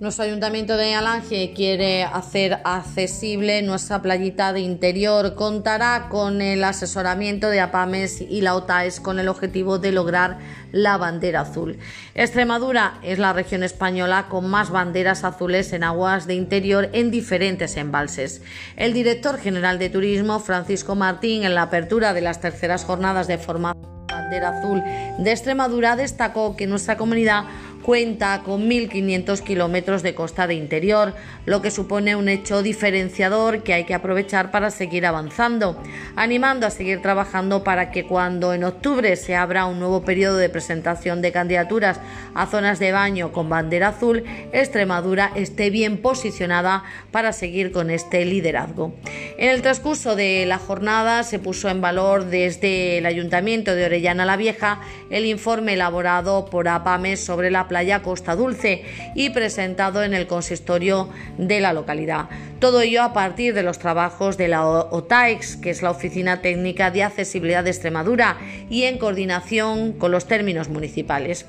Nuestro ayuntamiento de Alange quiere hacer accesible nuestra playita de interior. Contará con el asesoramiento de APAMES y la OTAES con el objetivo de lograr la bandera azul. Extremadura es la región española con más banderas azules en aguas de interior en diferentes embalses. El director general de Turismo, Francisco Martín, en la apertura de las terceras jornadas de formación bandera azul de Extremadura, destacó que nuestra comunidad cuenta con 1.500 kilómetros de costa de interior, lo que supone un hecho diferenciador que hay que aprovechar para seguir avanzando, animando a seguir trabajando para que cuando en octubre se abra un nuevo periodo de presentación de candidaturas a zonas de baño con bandera azul, Extremadura esté bien posicionada para seguir con este liderazgo. En el transcurso de la jornada se puso en valor desde el Ayuntamiento de Orellana la Vieja el informe elaborado por APAMES sobre la playa Costa Dulce y presentado en el consistorio de la localidad. Todo ello a partir de los trabajos de la OTAEX, que es la Oficina Técnica de Accesibilidad de Extremadura, y en coordinación con los términos municipales.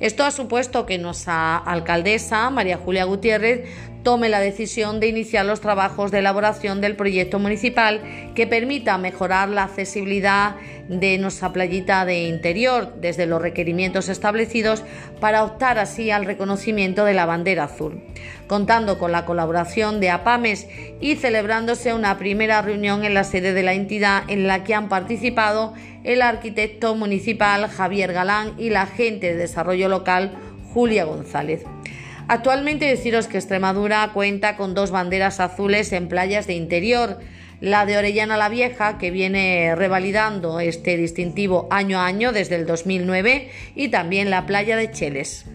Esto ha supuesto que nuestra alcaldesa, María Julia Gutiérrez, tome la decisión de iniciar los trabajos de elaboración del proyecto municipal que permita mejorar la accesibilidad de nuestra playita de interior desde los requerimientos establecidos para optar así al reconocimiento de la bandera azul, contando con la colaboración de APAMES y celebrándose una primera reunión en la sede de la entidad en la que han participado el arquitecto municipal Javier Galán y la agente de desarrollo local Julia González. Actualmente deciros que Extremadura cuenta con dos banderas azules en playas de interior, la de Orellana la Vieja, que viene revalidando este distintivo año a año desde el 2009, y también la playa de Cheles.